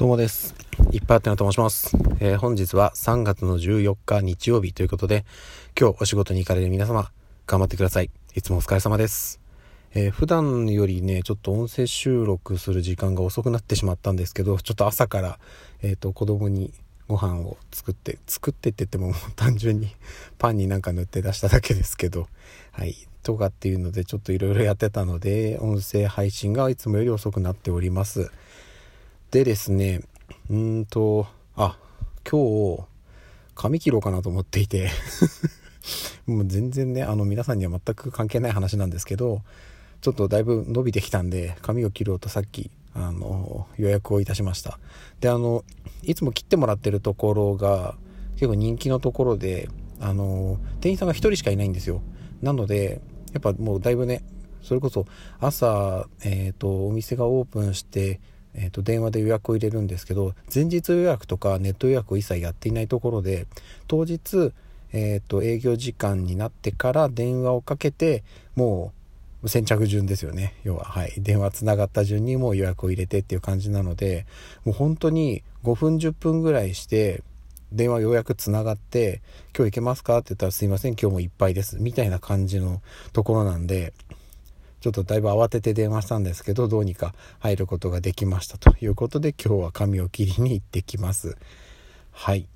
どうもです。いっぱいあってなと申します。えー、本日は3月の14日日曜日ということで、今日お仕事に行かれる皆様、頑張ってください。いつもお疲れ様です。えー、普段よりね、ちょっと音声収録する時間が遅くなってしまったんですけど、ちょっと朝から、えっ、ー、と、子供にご飯を作って、作ってって言ってももう単純に パンになんか塗って出しただけですけど、はい。とかっていうので、ちょっといろいろやってたので、音声配信がいつもより遅くなっております。でですね、うんと、あ、今日、髪切ろうかなと思っていて もう全然ね、あの皆さんには全く関係ない話なんですけど、ちょっとだいぶ伸びてきたんで、髪を切ろうとさっき、あの、予約をいたしました。で、あの、いつも切ってもらってるところが、結構人気のところで、あの、店員さんが1人しかいないんですよ。なので、やっぱもうだいぶね、それこそ朝、えっ、ー、と、お店がオープンして、えー、と電話で予約を入れるんですけど前日予約とかネット予約を一切やっていないところで当日、えー、と営業時間になってから電話をかけてもう先着順ですよね。要ははい。電話つながった順にもう予約を入れてっていう感じなのでもう本当に5分10分ぐらいして電話ようやくつながって「今日行けますか?」って言ったら「すいません。今日もいっぱいです」みたいな感じのところなんでちょっとだいぶ慌てて電話したんですけど、どうにか入ることができましたということで、今日は髪を切りに行ってきます。はい。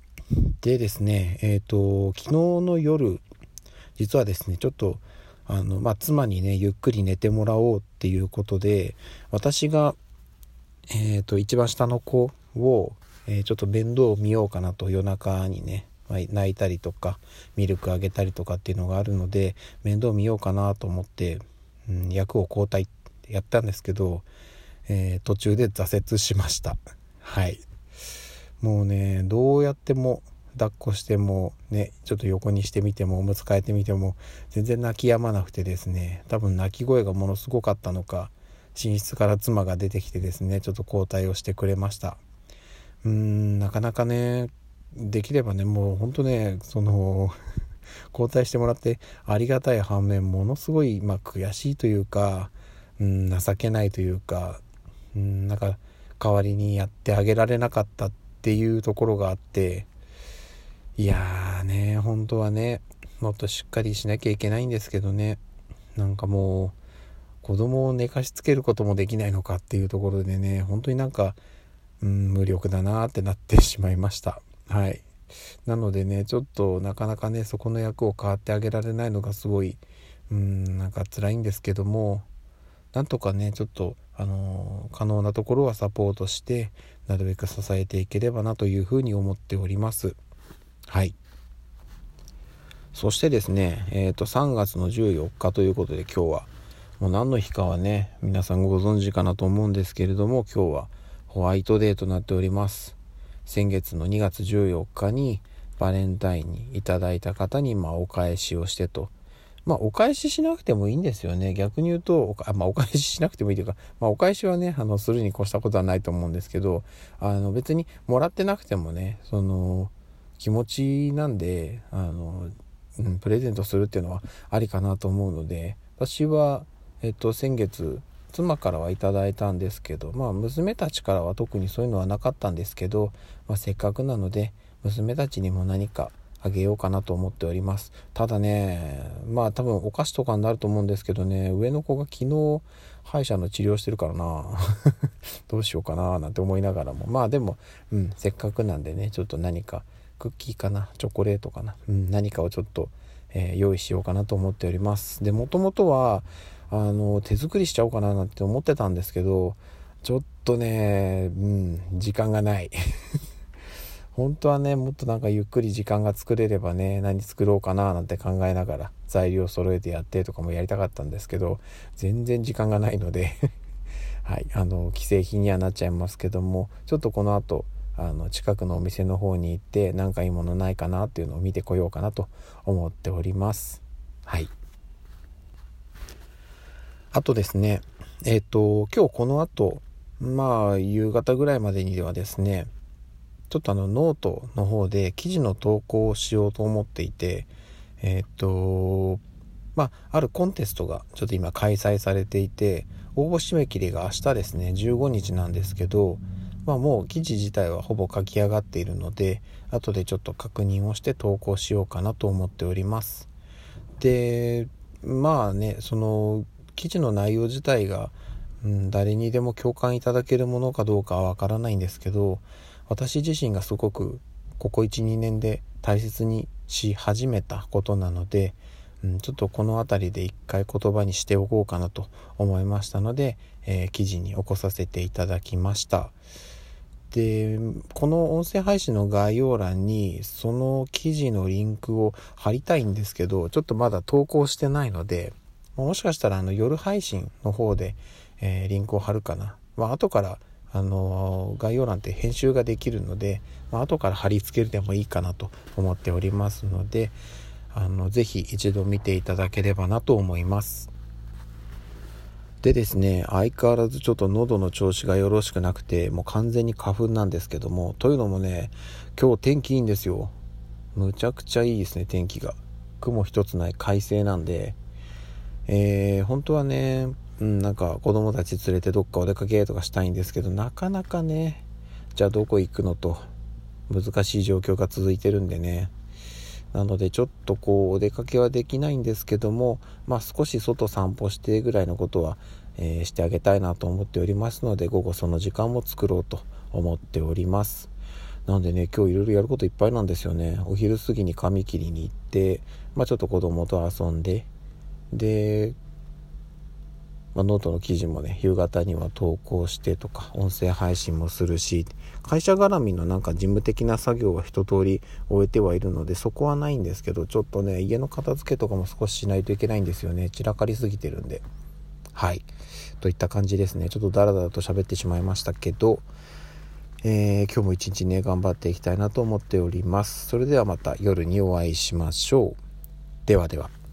でですね、えっ、ー、と、昨日の夜、実はですね、ちょっと、あの、まあ、妻にね、ゆっくり寝てもらおうっていうことで、私が、えっ、ー、と、一番下の子を、えー、ちょっと面倒を見ようかなと夜中にね、泣いたりとかミルクあげたりとかっていうのがあるので面倒見ようかなと思ってうん、役を交代やったんですけど、えー、途中で挫折しました。はい。もうねどうやっても抱っこしてもねちょっと横にしてみてもおむつ替えてみても全然泣き止まなくてですね多分泣き声がものすごかったのか寝室から妻が出てきてですねちょっと交代をしてくれました。うーんなかなかねできればねもうほんとねその交代してもらってありがたい反面ものすごい、まあ、悔しいというか、うん、情けないというか、うん、なんか代わりにやってあげられなかったっていうところがあっていやーね本当はねもっとしっかりしなきゃいけないんですけどねなんかもう子供を寝かしつけることもできないのかっていうところでね本当になんか、うん、無力だなってなってしまいました。はい。なのでねちょっとなかなかねそこの役を変わってあげられないのがすごいうんなんか辛いんですけどもなんとかねちょっとあの、可能なところはサポートしてなるべく支えていければなというふうに思っております。はい。そしてですねえっ、ー、と3月の14日ということで今日はもう何の日かはね皆さんご存知かなと思うんですけれども今日はホワイトデーとなっております。先月の2月14日にバレンタインにいただいた方にまあお返しをしてと。まあお返ししなくてもいいんですよね。逆に言うと、おまあ、お返ししなくてもいいというか、まあお返しはね、あの、するに越したことはないと思うんですけど、あの別にもらってなくてもね、その気持ちなんで、あの、うん、プレゼントするっていうのはありかなと思うので、私は、えっと、先月、妻からはいただいたんですけど、まあ、娘たちからは特にそういうのはなかったんですけど、まあ、せっかくなので娘たちにも何かあげようかなと思っております。ただねまあ多分お菓子とかになると思うんですけどね上の子が昨日歯医者の治療してるからな。どうしようかななんて思いながらも。まあでも、うん、せっかくなんでねちょっと何かクッキーかなチョコレートかな、うん、何かをちょっと、えー、用意しようかなと思っております。でもともとはあの手作りしちゃおうかななんて思ってたんですけどちょっとねうん時間がない。本当はねもっとなんかゆっくり時間が作れればね何作ろうかななんて考えながら材料揃えてやってとかもやりたかったんですけど全然時間がないので。はいあの既製品にはなっちゃいますけどもちょっとこの後あの近くのお店の方に行って何かいいものないかなっていうのを見てこようかなと思っております。はい。あとですね、えっ、ー、と、今日この後、まあ、夕方ぐらいまでにではですね、ちょっとあの、ノートの方で記事の投稿をしようと思っていて、えっ、ー、と、まあ、あるコンテストがちょっと今開催されていて、応募締め切りが明日ですね、15日なんですけど、まあ、もう記事自体はほぼ書き上がっているので後でちょっと確認をして投稿しようかなと思っておりますでまあねその記事の内容自体が、うん、誰にでも共感いただけるものかどうかはわからないんですけど私自身がすごくここ12年で大切にし始めたことなので、ちょっとこの辺りで一回言葉にしておこうかなと思いましたので、えー、記事に起こさせていただきました。でこの音声配信の概要欄にその記事のリンクを貼りたいんですけどちょっとまだ投稿してないのでもしかしたらあの夜配信の方で、えー、リンクを貼るかな、まあ後からあの概要欄って編集ができるので、まあ、後から貼り付けるでもいいかなと思っておりますのであのぜひ一度見ていただければなと思います。でですね、相変わらずちょっと喉の調子がよろしくなくて、もう完全に花粉なんですけども、というのもね、今日天気いいんですよ。むちゃくちゃいいですね、天気が。雲一つない快晴なんで、えー、本当はね、うん、なんか子供たち連れてどっかお出かけとかしたいんですけど、なかなかね、じゃあどこ行くのと、難しい状況が続いてるんでね、なのでちょっとこうお出かけはできないんですけども、まあ、少し外散歩してぐらいのことは、えー、してあげたいなと思っておりますので午後その時間も作ろうと思っております。なのでね今日いろいろやることいっぱいなんですよね。お昼過ぎに髪切りに行って、まあ、ちょっと子供と遊んででまあ、ノートの記事もね夕方には投稿してとか音声配信もするし会社絡みのなんか事務的な作業は一通り終えてはいるのでそこはないんですけどちょっとね家の片付けとかも少ししないといけないんですよね。散らかりすぎてるんで。はい。といった感じですね。ちょっとダラダラと喋ってしまいましたけどえー、今日も一日ね頑張っていきたいなと思っております。それではまた夜にお会いしましょう。ではでは。